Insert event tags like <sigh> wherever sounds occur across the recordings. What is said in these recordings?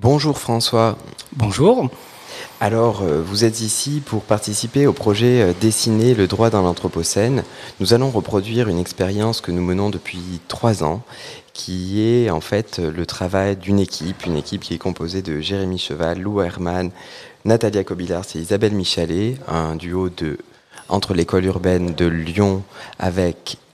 Bonjour François. Bonjour. Alors, euh, vous êtes ici pour participer au projet euh, Dessiner le droit dans l'Anthropocène. Nous allons reproduire une expérience que nous menons depuis trois ans, qui est en fait le travail d'une équipe, une équipe qui est composée de Jérémy Cheval, Lou Herman, Natalia Kobilars et Isabelle Michalet, un duo de entre l'école urbaine de Lyon avec euh,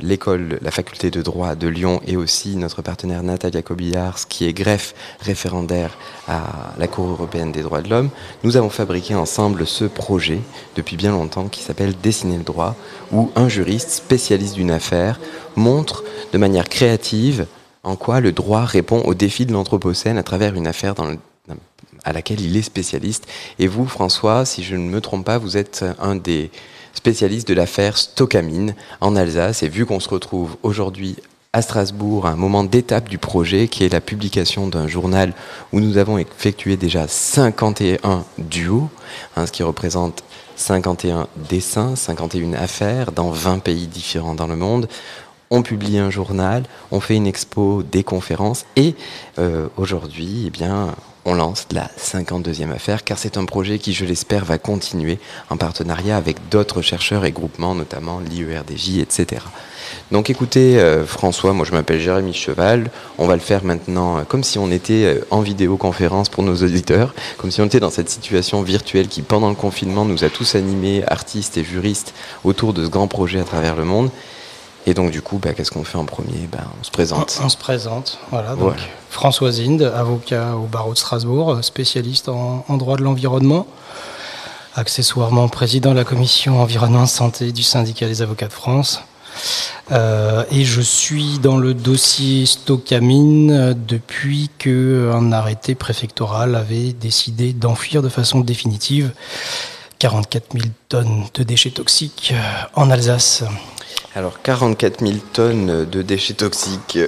l'école, la faculté de droit de Lyon et aussi notre partenaire Natalia Kobillars, qui est greffe référendaire à la Cour européenne des droits de l'homme, nous avons fabriqué ensemble ce projet depuis bien longtemps qui s'appelle Dessiner le droit, où un juriste spécialiste d'une affaire montre de manière créative en quoi le droit répond aux défis de l'Anthropocène à travers une affaire à laquelle il est spécialiste. Et vous, François, si je ne me trompe pas, vous êtes un des spécialistes de l'affaire Stockamine en Alsace. Et vu qu'on se retrouve aujourd'hui à Strasbourg à un moment d'étape du projet qui est la publication d'un journal où nous avons effectué déjà 51 duos, hein, ce qui représente 51 dessins, 51 affaires dans 20 pays différents dans le monde. On publie un journal, on fait une expo, des conférences et euh, aujourd'hui, eh bien, on lance la 52e affaire, car c'est un projet qui, je l'espère, va continuer en partenariat avec d'autres chercheurs et groupements, notamment l'IERDJ, etc. Donc écoutez, euh, François, moi je m'appelle Jérémy Cheval, on va le faire maintenant euh, comme si on était euh, en vidéoconférence pour nos auditeurs, comme si on était dans cette situation virtuelle qui, pendant le confinement, nous a tous animés, artistes et juristes, autour de ce grand projet à travers le monde. Et donc, du coup, bah, qu'est-ce qu'on fait en premier? Bah, On se présente. On, se présente, voilà. Donc, François Zinde, avocat au barreau de Strasbourg, spécialiste en, droit de l'environnement, accessoirement président de la commission environnement santé du syndicat des avocats de France. Euh, et je suis dans le dossier Stockamine depuis qu'un arrêté préfectoral avait décidé d'enfuir de façon définitive 44 000 tonnes de déchets toxiques en Alsace. Alors 44 000 tonnes de déchets toxiques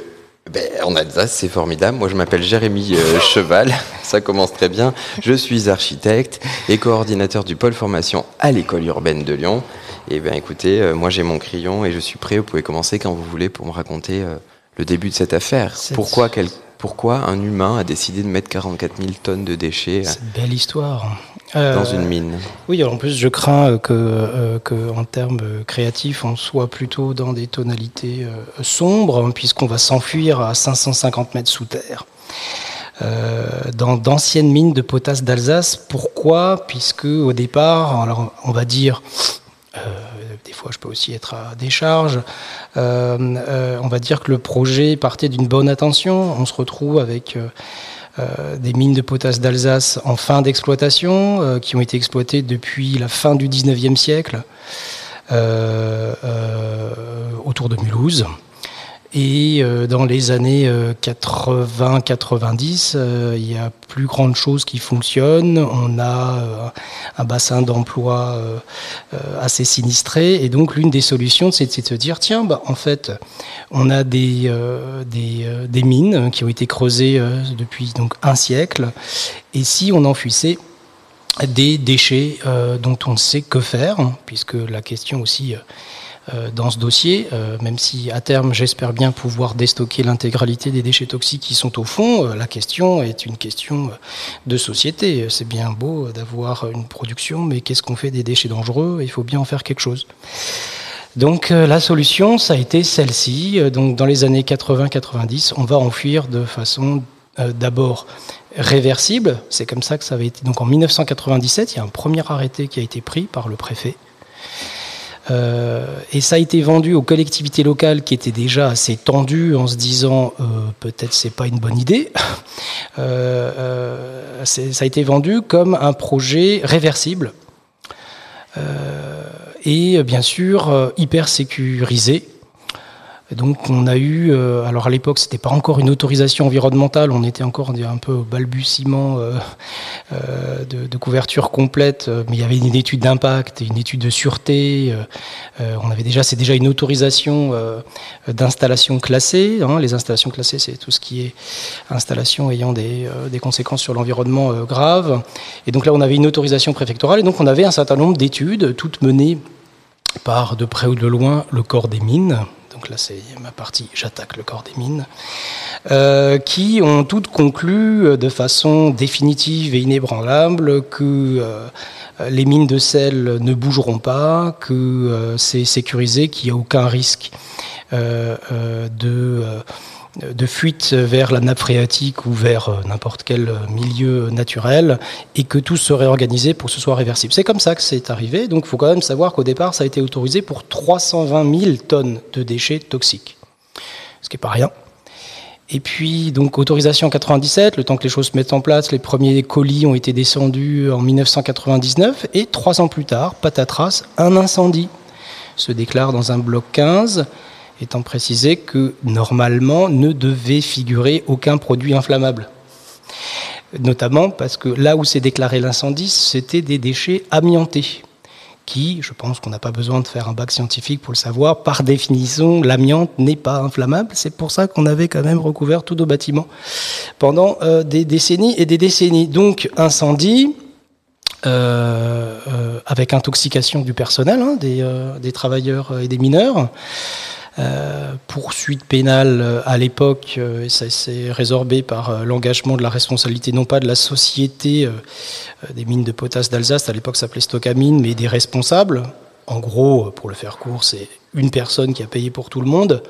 ben, en Alsace, c'est formidable. Moi, je m'appelle Jérémy euh, <laughs> Cheval. Ça commence très bien. Je suis architecte et coordinateur du pôle formation à l'école urbaine de Lyon. Et bien, écoutez, euh, moi, j'ai mon crayon et je suis prêt. Vous pouvez commencer quand vous voulez pour me raconter euh, le début de cette affaire. Pourquoi, quel, pourquoi un humain a décidé de mettre 44 000 tonnes de déchets belle histoire. Euh, dans une mine. Oui, en plus, je crains que, euh, que, en termes créatifs, on soit plutôt dans des tonalités euh, sombres, hein, puisqu'on va s'enfuir à 550 mètres sous terre. dans d'anciennes mines de potasse d'Alsace. Pourquoi? Puisque au départ, alors on va dire, des fois je peux aussi être à décharge, on va dire que le projet partait d'une bonne intention. On se retrouve avec euh, des mines de potasse d'Alsace en fin d'exploitation, euh, qui ont été exploitées depuis la fin du 19e siècle, euh, autour de Mulhouse. Et euh, dans les années 80-90, euh, euh, il y a plus grande chose qui fonctionne. On a un bassin d'emploi assez sinistré. Et donc l'une des solutions, c'est de se dire, tiens, bah, en fait, on a des, des, mines qui ont été creusées depuis donc, un siècle. Et si on enfuissait des déchets dont on ne sait que faire, puisque la question aussi dans ce dossier, euh, même si à terme j'espère bien pouvoir déstocker l'intégralité des déchets toxiques qui sont au fond, euh, la question est une question de société. C'est bien beau d'avoir une production, mais qu'est-ce qu'on fait des déchets dangereux? Il faut bien en faire quelque chose. Donc la solution, ça a été celle-ci. Donc dans les années 80-90, on va enfuir de façon d'abord réversible. C'est comme ça que ça avait été. Donc en 1997, il y a un premier arrêté qui a été pris par le préfet euh, et ça a été vendu aux collectivités locales qui étaient déjà assez tendues en se disant euh, peut-être c'est pas une bonne idée. <laughs> Euh, ça a été vendu comme un projet réversible et bien sûr hyper sécurisé donc on a eu, euh, alors à l'époque c'était pas encore une autorisation environnementale, on était encore un peu au balbutiement euh, euh, de, couverture complète, mais il y avait une étude d'impact et une étude de sûreté. on avait déjà, c'est déjà une autorisation d'installation classée. Hein. Les installations classées, c'est tout ce qui est installation ayant des conséquences sur l'environnement graves. Et donc là on avait une autorisation préfectorale et donc on avait un certain nombre d'études, toutes menées par de près ou de loin le corps des mines, donc là c'est ma partie j'attaque le corps des mines, qui ont toutes conclu de façon définitive et inébranlable que les mines de sel ne bougeront pas, que c'est sécurisé, qu'il n'y a aucun risque de de fuite vers la nappe phréatique ou vers euh, n'importe quel milieu naturel et que tout serait organisé pour que ce soit réversible. C'est comme ça que c'est arrivé. Donc il faut quand même savoir qu'au départ, ça a été autorisé pour 320 000 tonnes de déchets toxiques, ce qui n'est pas rien. Et puis, donc, autorisation en 97, le temps que les choses se mettent en place, les premiers colis ont été descendus en 1999, et trois ans plus tard, patatras, un incendie se déclare dans un bloc 15 étant précisé que normalement ne devait figurer aucun produit inflammable. Notamment parce que là où s'est déclaré l'incendie, c'était des déchets amiantés, qui, je pense qu'on n'a pas besoin de faire un bac scientifique pour le savoir, par définition, l'amiante n'est pas inflammable. C'est pour ça qu'on avait quand même recouvert tous nos bâtiments pendant euh, des décennies et des décennies. Donc incendie, euh, euh, avec intoxication du personnel, hein, des, des, travailleurs et des mineurs. Euh, poursuite pénale euh, à l'époque, euh, ça s'est résorbé par l'engagement de la responsabilité non pas de la société des mines de potasse d'Alsace, à l'époque s'appelait Stockamine, mais des responsables. En gros, pour le faire court, c'est une personne qui a payé pour tout le monde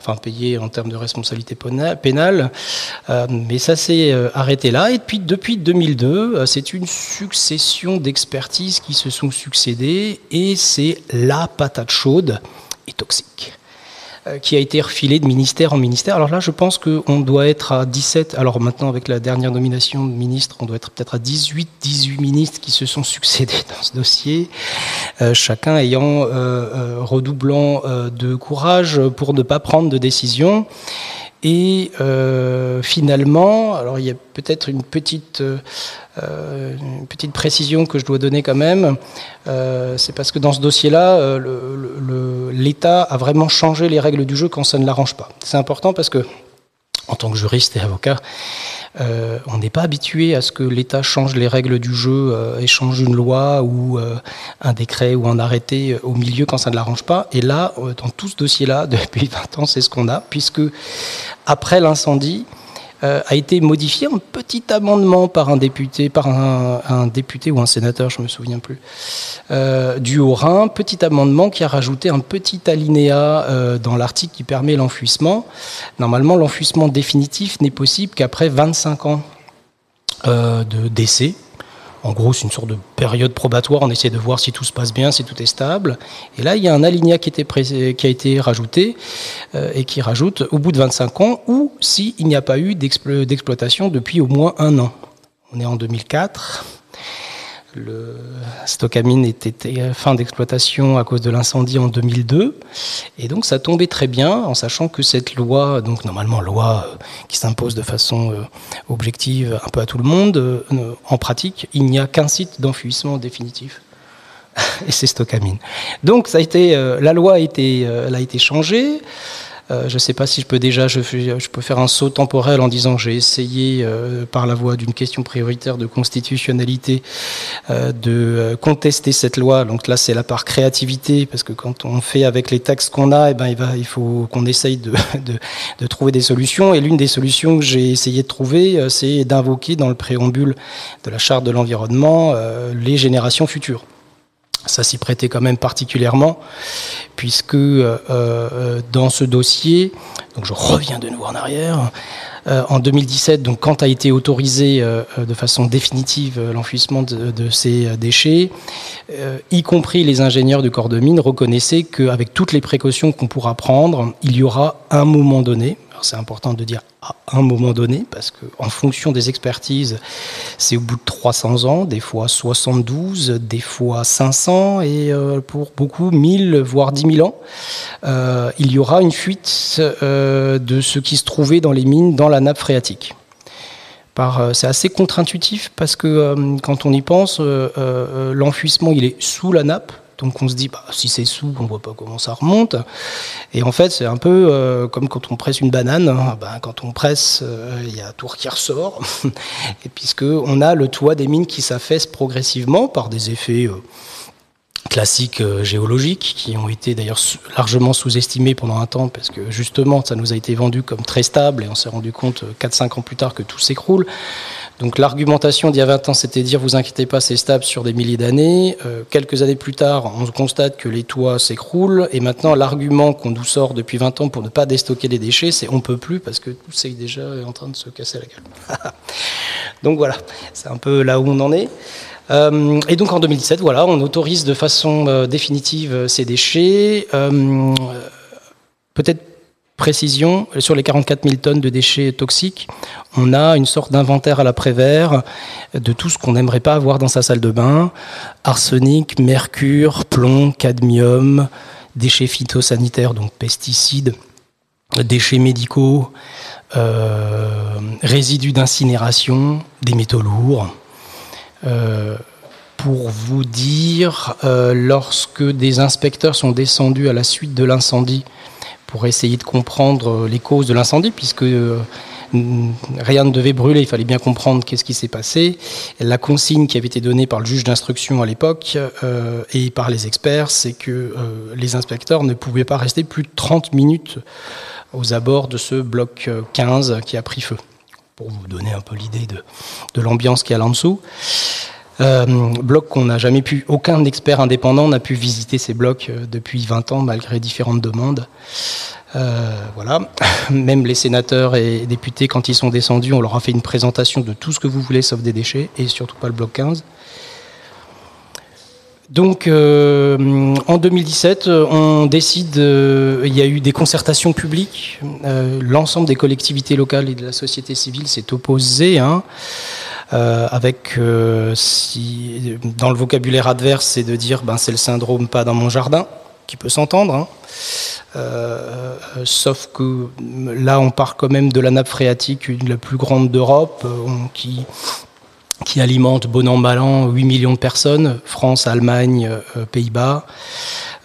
enfin payé en termes de responsabilité pénale. mais ça s'est arrêté là. Et puis depuis 2002, c'est une succession d'expertises qui se sont succédées et c'est la patate chaude et toxique. Euh, qui a été refilé de ministère en ministère. Alors là, je pense qu'on doit être à 17, alors maintenant avec la dernière nomination de ministre, on doit être peut-être à 18, 18 ministres qui se sont succédés dans ce dossier, euh, chacun ayant euh, redoublant de courage pour ne pas prendre de décision. Et euh, finalement, alors il y a peut-être une petite, euh, une petite précision que je dois donner quand même, euh, c'est parce que dans ce dossier-là, l'État a vraiment changé les règles du jeu quand ça ne l'arrange pas. C'est important parce que, en tant que juriste et avocat, euh, on n'est pas habitué à ce que l'État change les règles du jeu euh, et change une loi ou euh, un décret ou un arrêté au milieu quand ça ne l'arrange pas. Et là, dans tout ce dossier-là, <laughs> depuis 20 ans, c'est ce qu'on a, puisque après l'incendie, euh, a été modifié un petit amendement par un député, par un, député ou un sénateur, je me souviens plus, euh, du Haut-Rhin, petit amendement qui a rajouté un petit alinéa euh, dans l'article qui permet l'enfouissement. Normalement, l'enfouissement définitif n'est possible qu'après 25 ans de décès en gros, c'est une sorte de période probatoire. On essaie de voir si tout se passe bien, si tout est stable. Et là, il y a un alinéa qui, a été rajouté euh, et qui rajoute au bout de 25 ans ou s'il n'y a pas eu d'exploitation depuis au moins un an. On est en 2004. Le Stockamine était fin d'exploitation à cause de l'incendie en 2002. Et donc ça tombait très bien en sachant que cette loi, donc normalement loi euh, qui s'impose de façon euh, objective un peu à tout le monde, euh, en pratique, il n'y a qu'un site d'enfouissement définitif. <laughs> Et c'est Stockamine. Donc ça a été, la loi a été, a été changée. Euh, je ne sais pas si je peux déjà, je, peux faire un saut temporel en disant j'ai essayé euh, par la voie d'une question prioritaire de constitutionnalité euh, de contester cette loi. Donc là, c'est la part créativité parce que quand on fait avec les textes qu'on a, eh ben, il, faut qu'on essaye <laughs> de, trouver des solutions. Et l'une des solutions que j'ai essayé de trouver, c'est d'invoquer dans le préambule de la charte de l'environnement les générations futures. Ça s'y prêtait quand même particulièrement, puisque euh, euh, dans ce dossier, donc je reviens de nouveau en arrière, euh, en 2017, donc quand a été autorisé de façon définitive l'enfouissement de, ces déchets, y compris les ingénieurs du corps de mine reconnaissaient qu'avec toutes les précautions qu'on pourra prendre, il y aura un moment donné, c'est important de dire à un moment donné, parce qu'en fonction des expertises, c'est au bout de 300 ans, des fois 72, des fois 500, et euh, pour beaucoup 1000, voire 10 000 ans, euh, il y aura une fuite euh, de ce qui se trouvait dans les mines dans la nappe phréatique. C'est assez contre-intuitif parce que quand on y pense, l'enfouissement il est sous la nappe, donc on se dit, bah, si c'est sous, on voit pas comment ça remonte. Et en fait, c'est un peu euh, comme quand on presse une banane. Hein. Ben, quand on presse, euh, il y a un tour qui ressort. <laughs> et puisque on a le toit des mines qui s'affaisse progressivement par des effets euh, classiques géologiques qui ont été d'ailleurs largement sous-estimés pendant un temps parce que justement ça nous a été vendu comme très stable et on s'est rendu compte 4-5 ans plus tard que tout s'écroule. Donc l'argumentation d'il y a 20 ans, c'était dire vous inquiétez pas, c'est stable sur des milliers d'années. Euh, quelques années plus tard, on constate que les toits s'écroulent. Et maintenant, l'argument qu'on nous sort depuis 20 ans pour ne pas déstocker les déchets, c'est on peut plus parce que tout c'est déjà en train de se casser la gueule. <laughs> donc voilà, c'est un peu là où on en est. Euh, et donc en 2017, voilà, on autorise de façon euh, définitive ces déchets. Peut-être précision, sur les 44 000 tonnes de déchets toxiques, on a une sorte d'inventaire à l'après-vert de tout ce qu'on n'aimerait pas avoir dans sa salle de bain. Arsenic, mercure, plomb, cadmium, déchets phytosanitaires, donc pesticides, déchets médicaux, euh, résidus d'incinération, des métaux lourds. Euh, pour vous dire, euh, lorsque des inspecteurs sont descendus à la suite de l'incendie pour essayer de comprendre les causes de l'incendie, puisque euh, rien ne devait brûler, il fallait bien comprendre qu'est-ce qui s'est passé. La consigne qui avait été donnée par le juge d'instruction à l'époque euh, et par les experts, c'est que euh, les inspecteurs ne pouvaient pas rester plus de 30 minutes aux abords de ce bloc 15 qui a pris feu, pour vous donner un peu l'idée de, de l'ambiance qui est là en dessous. Euh, bloc qu'on n'a jamais pu, aucun expert indépendant n'a pu visiter ces blocs euh, depuis 20 ans malgré différentes demandes. Euh, voilà. <laughs> Même les sénateurs et députés, quand ils sont descendus, on leur a fait une présentation de tout ce que vous voulez sauf des déchets et surtout pas le bloc 15. Donc en 2017, on décide, il y a eu des concertations publiques, l'ensemble des collectivités locales et de la société civile s'est opposé. Hein, avec, euh, si, dans le vocabulaire adverse, c'est de dire ben, c'est le syndrome pas dans mon jardin, qui peut s'entendre. Hein. Euh, sauf que là, on part quand même de la nappe phréatique, la plus grande d'Europe, qui, qui alimente bon an mal an 8 millions de personnes, France, Allemagne, Pays-Bas.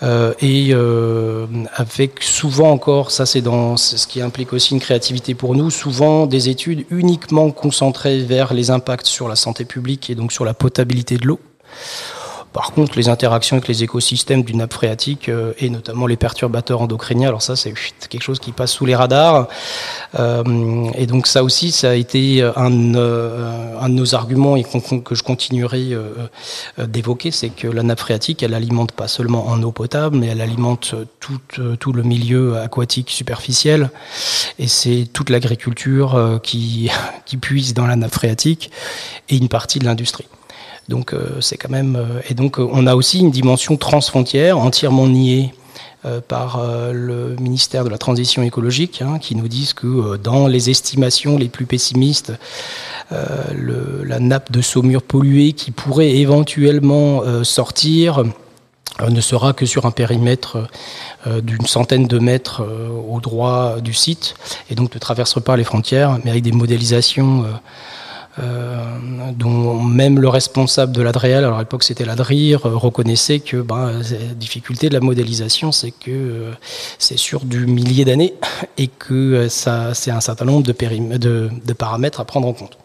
Euh, et euh, avec souvent encore, ça c'est dans ce qui implique aussi une créativité pour nous, souvent des études uniquement concentrées vers les impacts sur la santé publique et donc sur la potabilité de l'eau. Par contre, les interactions avec les écosystèmes du nappe phréatique euh, et notamment les perturbateurs endocriniens, alors ça c'est quelque chose qui passe sous les radars. Euh, et donc ça aussi, ça a été un, euh, de nos arguments et que je continuerai d'évoquer, c'est que la nappe phréatique, elle alimente pas seulement en eau potable, mais elle alimente tout, le milieu aquatique superficiel. Et c'est toute l'agriculture <laughs> qui puise dans la nappe phréatique et une partie de l'industrie. Donc euh, c'est quand même euh, et donc euh, on a aussi une dimension transfrontière entièrement niée par le ministère de la Transition écologique, hein, qui nous disent que dans les estimations les plus pessimistes, la nappe de saumure polluée qui pourrait éventuellement sortir ne sera que sur un périmètre d'une centaine de mètres au droit du site, et donc ne traverse pas les frontières, mais avec des modélisations dont même le responsable de l'Adréal, alors à l'époque c'était l'Adrir, euh, reconnaissait que ben, la difficulté de la modélisation, c'est que euh, c'est sur du millier d'années et que ça, c'est un certain nombre de paramètres à prendre en compte.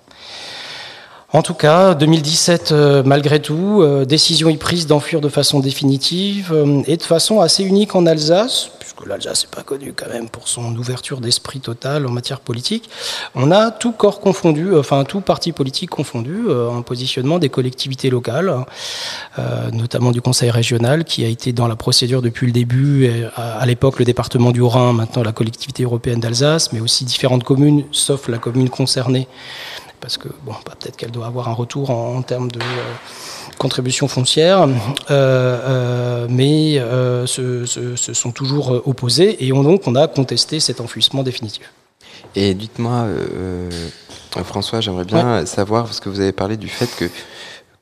En tout cas, 2017, malgré tout, décision est prise d'enfuir de façon définitive et de façon assez unique en Alsace, que l'Alsace n'est pas connu quand même pour son ouverture d'esprit totale en matière politique, on a tout corps confondu, enfin tout parti politique confondu, euh, un positionnement des collectivités locales, euh, notamment du Conseil régional, qui a été dans la procédure depuis le début, à, l'époque le département du Rhin, maintenant la collectivité européenne d'Alsace, mais aussi différentes communes, sauf la commune concernée, parce que bon, bah, peut-être qu'elle doit avoir un retour en, termes de... Euh, contributions foncières, euh, euh, mais se, sont toujours opposés et donc on a contesté cet enfouissement définitif. Et dites-moi, François, j'aimerais bien savoir, parce que vous avez parlé du fait que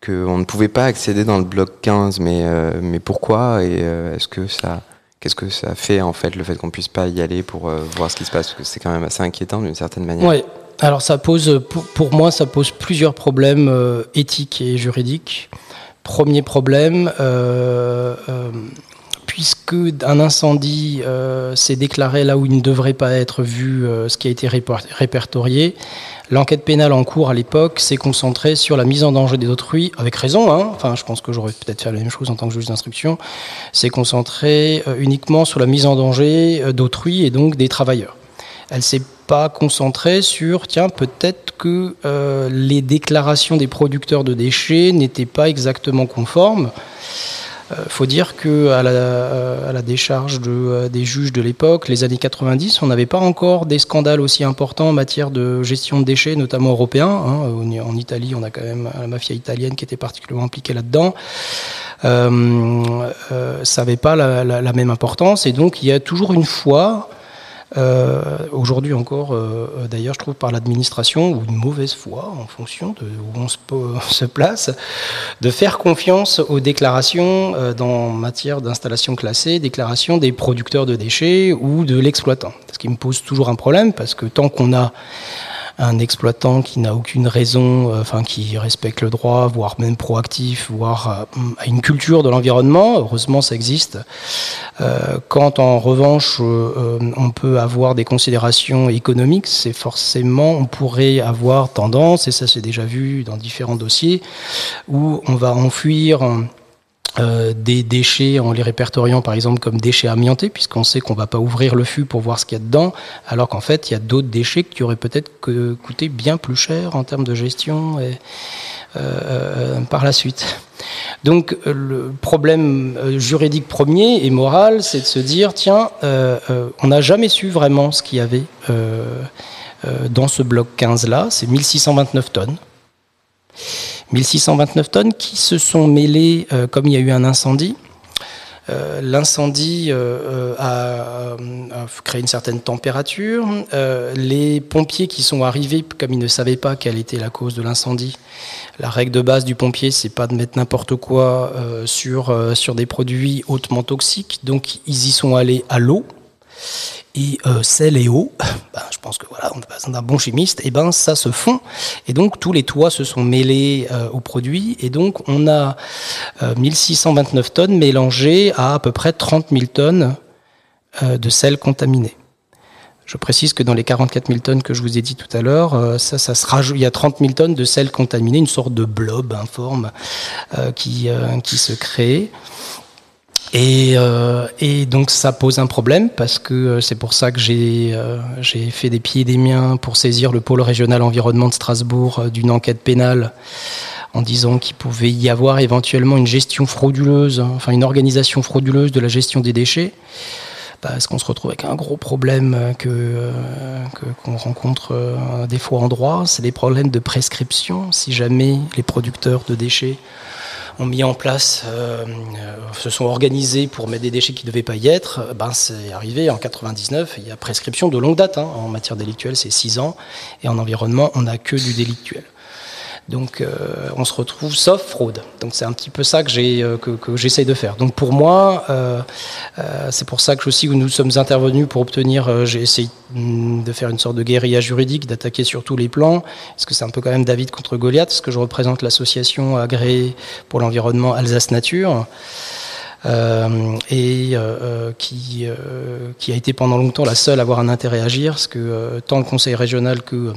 qu'on ne pouvait pas accéder dans le bloc 15, mais, mais pourquoi et est-ce que ça... Qu'est-ce que ça fait en fait le fait qu'on puisse pas y aller pour voir ce qui se passe? Parce que c'est quand même assez inquiétant d'une certaine manière. Oui, alors ça pose, pour, moi, ça pose plusieurs problèmes éthiques et juridiques. Premier problème, euh, euh, puisque un incendie s'est déclaré là où il ne devrait pas être vu, ce qui a été répertorié, L'enquête pénale en cours à l'époque s'est concentrée sur la mise en danger d'autrui, avec raison, hein, enfin je pense que j'aurais peut-être fait la même chose en tant que juge d'instruction, s'est concentrée euh, uniquement sur la mise en danger euh, d'autrui et donc des travailleurs. Elle s'est pas concentrée sur, tiens, peut-être que euh, les déclarations des producteurs de déchets n'étaient pas exactement conformes. Euh, faut dire que à la, euh, décharge euh, des juges de l'époque, les années 90, on n'avait pas encore des scandales aussi importants en matière de gestion de déchets, notamment européens. Hein. En Italie, on a quand même la mafia italienne qui était particulièrement impliquée là-dedans. Euh, ça n'avait pas la, la, la, même importance, et donc il y a toujours une fois euh, aujourd'hui encore, euh, euh, d'ailleurs, je trouve par l'administration, ou une mauvaise foi, en fonction de où on se, <laughs> place, de faire confiance aux déclarations dans matière d'installation classée, déclarations des producteurs de déchets ou de l'exploitant. Ce qui me pose toujours un problème, parce que tant qu'on a un exploitant qui n'a aucune raison, euh, enfin qui respecte le droit, voire même proactif, voire euh, a une culture de l'environnement. Heureusement, ça existe. Euh, quand en revanche, on peut avoir des considérations économiques, c'est forcément, on pourrait avoir tendance, et ça c'est déjà vu dans différents dossiers, où on va enfuir euh, des déchets en les répertoriant par exemple comme déchets amiantés, puisqu'on sait qu'on va pas ouvrir le fût pour voir ce qu'il y a dedans, alors qu'en fait il y a d'autres déchets qui auraient peut-être coûté bien plus cher en termes de gestion euh, euh par la suite. Donc le problème juridique premier et moral, c'est de se dire tiens, on n'a jamais su vraiment ce qu'il y avait dans ce bloc 15 là, c'est 1629 tonnes. 1629 tonnes qui se sont mêlées, euh, comme il y a eu un incendie. Euh, l'incendie euh, a, créé une certaine température. les pompiers qui sont arrivés, comme ils ne savaient pas quelle était la cause de l'incendie, la règle de base du pompier, c'est pas de mettre n'importe quoi sur des produits hautement toxiques. Donc ils y sont allés à l'eau et euh, sel et eau, <laughs> ben, je pense que voilà, on a besoin d'un bon chimiste, et ben ça se fond. Et donc tous les toits se sont mêlés euh, au produit, et donc on a 1629 euh, tonnes mélangées à à peu près 30 000 tonnes de sel contaminé. Je précise que dans les 44 000 tonnes que je vous ai dit tout à l'heure, ça, ça se rajoute, il y a 30 000 tonnes de sel contaminé, une sorte de blob informe qui, qui se crée. Et, euh, et, donc ça pose un problème parce que euh, c'est pour ça que j'ai euh, fait des pieds et des miens pour saisir le pôle régional environnement de Strasbourg euh, d'une enquête pénale en disant qu'il pouvait y avoir éventuellement une gestion frauduleuse, hein, enfin une organisation frauduleuse de la gestion des déchets. Parce qu'on se retrouve avec un gros problème que qu'on rencontre des fois en droit, c'est les problèmes de prescription. Si jamais les producteurs de déchets ont mis en place, euh, euh, se sont organisés pour mettre des déchets qui ne devaient pas y être, euh, ben c'est arrivé en 99, il y a prescription de longue date. Hein. En matière délictuelle, c'est 6 ans, et en environnement, on n'a que du délictuel. Donc euh, on se retrouve sauf fraude. Donc c'est un petit peu ça que j'ai euh, que, que j'essaye de faire. Donc pour moi, euh, euh c'est pour ça que aussi nous sommes intervenus pour obtenir. Euh, j'ai essayé de faire une sorte de guérilla juridique, d'attaquer sur tous les plans. Parce que c'est un peu quand même David contre Goliath, parce que je représente l'association agréée pour l'environnement Alsace Nature. Euh, et euh, qui, euh, qui a été pendant longtemps la seule à avoir un intérêt à agir, parce que tant le conseil régional que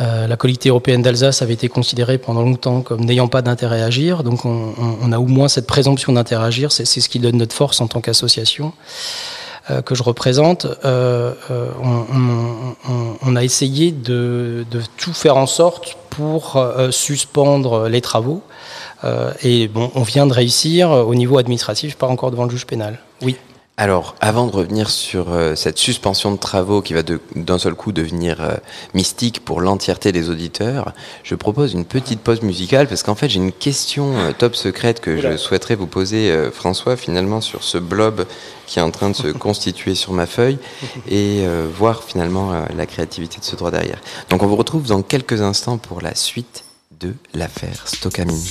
euh, la collectivité européenne d'Alsace avait été considérée pendant longtemps comme n'ayant pas d'intérêt à agir, donc on, a au moins cette présomption d'intérêt à agir, c'est ce qui donne notre force en tant qu'association. Euh, que je représente, euh, on, a essayé de, tout faire en sorte pour suspendre les travaux. et on vient de réussir au niveau administratif, pas encore devant le juge pénal. Oui. Alors, avant de revenir sur euh, cette suspension de travaux qui va d'un seul coup devenir euh, mystique pour l'entièreté des auditeurs, je propose une petite pause musicale parce qu'en fait j'ai une question euh, top secrète que je souhaiterais vous poser, François, finalement sur ce blob qui est en train de se <laughs> constituer sur ma feuille et voir finalement la créativité de ce droit derrière. Donc on vous retrouve dans quelques instants pour la suite de l'affaire Stockamini.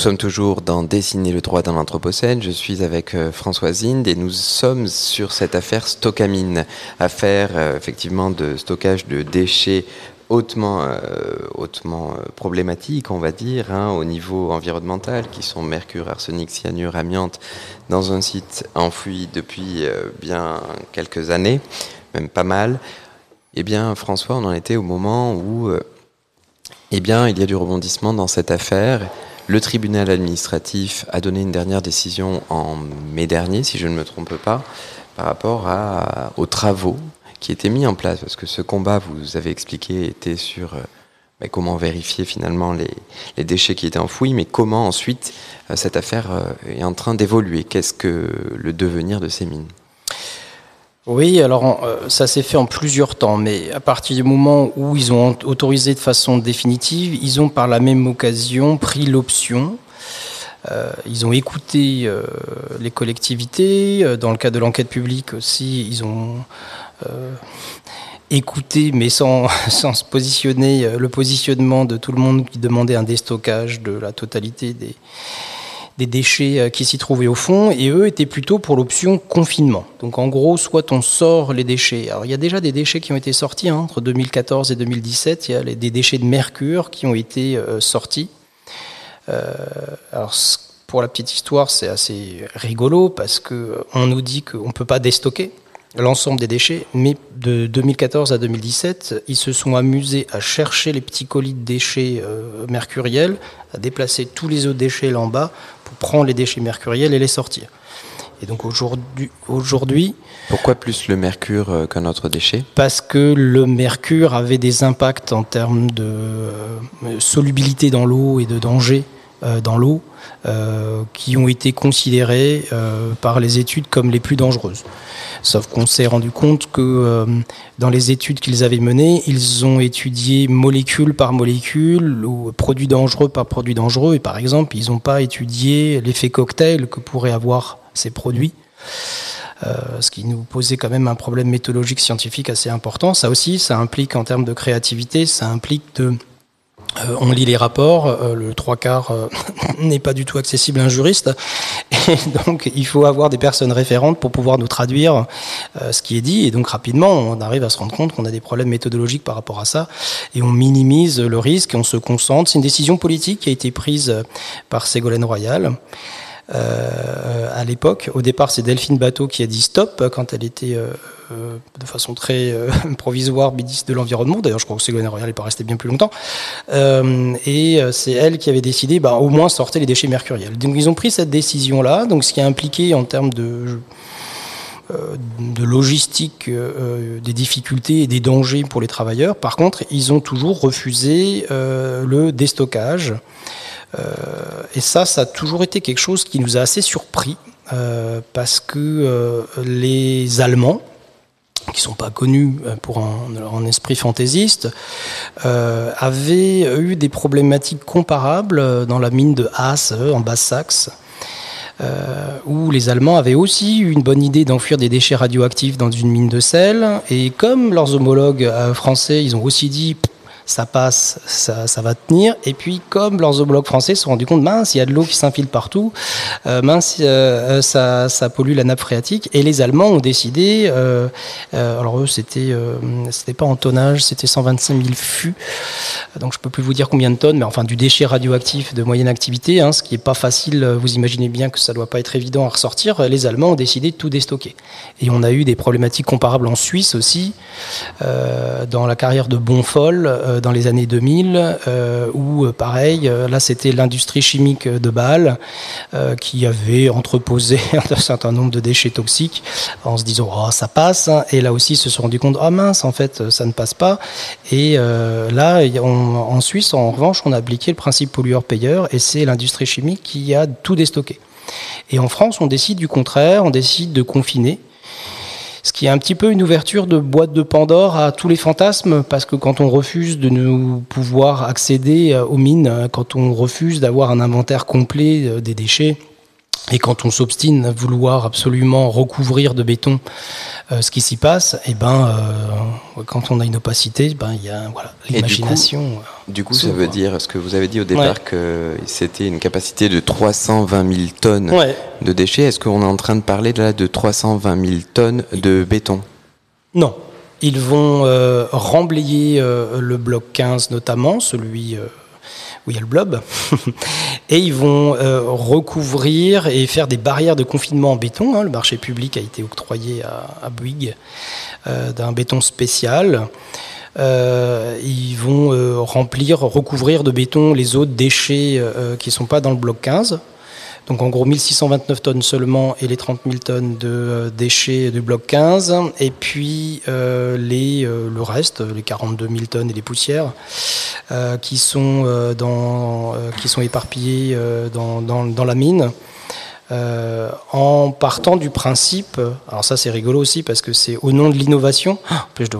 sommes toujours dans Dessiner le droit dans l'Anthropocène. Je suis avec euh, Françoise Inde et nous sommes sur cette affaire Stocamine, affaire euh, effectivement de stockage de déchets hautement, euh, hautement problématique, on va dire, hein, au niveau environnemental, qui sont mercure, arsenic, cyanure, amiante, dans un site enfoui depuis bien quelques années, même pas mal. Eh bien, François, on en était au moment où, eh bien, il y a du rebondissement dans cette affaire. Le tribunal administratif a donné une dernière décision en mai dernier, si je ne me trompe pas, par rapport aux travaux qui était mis en place. Parce que ce combat, vous avez expliqué, était sur bah, comment vérifier finalement les, les, déchets qui étaient enfouis, mais comment ensuite cette affaire est en train d'évoluer. Qu'est-ce que le devenir de ces mines? Oui, alors ça s'est fait en plusieurs temps, mais à partir du moment où ils ont autorisé de façon définitive, ils ont par la même occasion pris l'option euh, ils ont écouté euh, les collectivités. Euh, dans le cas de l'enquête publique aussi, ils ont écouté, mais sans, <laughs> sans se positionner, le positionnement de tout le monde qui demandait un déstockage de la totalité des, des déchets qui s'y trouvaient au fond, et eux étaient plutôt pour l'option confinement. Donc en gros, soit on sort les déchets. Alors il y a déjà des déchets qui ont été sortis hein, entre 2014 et 2017. Il y a des déchets de mercure qui ont été sortis. Euh, alors, pour la petite histoire, c'est assez rigolo parce qu'on nous dit qu'on ne peut pas déstocker l'ensemble des déchets, mais de 2014 à 2017, ils se sont amusés à chercher les petits colis de déchets euh, mercuriels, à déplacer tous les autres déchets là en bas prendre les déchets mercuriels et les sortir. Et donc aujourd'hui. Pourquoi plus le mercure euh, qu'un autre déchet? Parce que le mercure avait des impacts en termes de solubilité dans l'eau et de danger euh, dans l'eau euh, qui ont été considérées euh, par les études comme les plus dangereuses. Sauf qu'on s'est rendu compte que dans les études qu'ils avaient menées, ils ont étudié molécule par molécule ou produit dangereux par produit dangereux. Et par exemple, ils n'ont pas étudié l'effet cocktail que pourraient avoir ces produits. ce qui nous posait quand même un problème méthodologique scientifique assez important. Ça aussi, ça implique en termes de créativité, ça implique de euh, on lit les rapports, euh, le trois quarts euh, <laughs> n'est pas du tout accessible à un juriste, et <laughs> donc il faut avoir des personnes référentes pour pouvoir nous traduire ce qui est dit, et donc rapidement on arrive à se rendre compte qu'on a des problèmes méthodologiques par rapport à ça, et on minimise le risque, et on se concentre. C'est une décision politique qui a été prise par Ségolène Royal. À l'époque, au départ, c'est Delphine Bateau qui a dit stop quand elle était euh, de façon très euh, <laughs> provisoire ministre de l'Environnement. D'ailleurs, je crois que Ségolène Royal n'est pas resté bien plus longtemps. Euh, et c'est elle qui avait décidé, bah, au moins, sortir les déchets mercuriels. Donc, ils ont pris cette décision-là, donc ce qui a impliqué en termes de logistique des difficultés et des dangers pour les travailleurs. Par contre, ils ont toujours refusé le déstockage. Et ça, ça a toujours été quelque chose qui nous a assez surpris parce que les Allemands, qui sont pas connus euh, pour un, esprit fantaisiste, euh, avaient eu des problématiques comparables euh, dans la mine de Haas en Basse-Saxe. où les Allemands avaient aussi eu une bonne idée d'enfuir des déchets radioactifs dans une mine de sel. Et comme leurs homologues français, ils ont aussi dit ça passe, ça, va tenir. Et puis, comme leurs homologues français se sont rendus compte, mince, il y a de l'eau qui s'infile partout, euh, mince, euh, euh, ça, pollue la nappe phréatique. Et les Allemands ont décidé, alors eux, c'était c'était pas en tonnage, c'était 125 000 fûts. Donc, je peux plus vous dire combien de tonnes, mais enfin, du déchet radioactif de moyenne activité, hein, ce qui est pas facile. Vous imaginez bien que ça doit pas être évident à ressortir. Les Allemands ont décidé de tout déstocker. Et on a eu des problématiques comparables en Suisse aussi, dans la carrière de Bonfol dans les années 2000, euh, où euh, pareil, euh, là c'était l'industrie chimique de Bâle qui avait entreposé <laughs> un certain nombre de déchets toxiques en se disant oh, ça passe, hein. et là aussi ils se sont rendus compte ah mince en fait ça ne passe pas, et là en Suisse en revanche on a appliqué le principe pollueur-payeur et c'est l'industrie chimique qui a tout déstocké. Et en France on décide du contraire, on décide de confiner ce qui est un petit peu une ouverture de boîte de Pandore à tous les fantasmes, parce que quand on refuse de nous pouvoir accéder euh, aux mines, euh, quand on refuse d'avoir un inventaire complet euh, des déchets, et quand on s'obstine à vouloir absolument recouvrir de béton euh, ce qui s'y passe, et eh ben, euh, quand on a une opacité, ben, il y a voilà, l'imagination. Du coup, euh, ça veut dire, ce que vous avez dit au départ, que c'était une capacité de 320 000 tonnes de déchets. Est-ce qu'on est en train de parler de, là, de 320 000 tonnes de béton? Non. Ils vont remblayer le bloc 15 notamment, celui où il y a le blob, <laughs> et ils vont euh, recouvrir et faire des barrières de confinement en béton. Hein. Le marché public a été octroyé à, Bouygues euh, d'un béton spécial. Euh, ils vont remplir, recouvrir de béton les autres déchets qui ne sont pas dans le bloc 15. Donc en gros 1629 tonnes seulement et les 30 000 tonnes de déchets du bloc 15. Et puis les, le reste, les 42 000 tonnes et les poussières qui, sont, dans, qui sont éparpillées dans, dans, la mine. Euh, en partant du principe, alors ça c'est rigolo aussi parce que c'est au nom de l'innovation,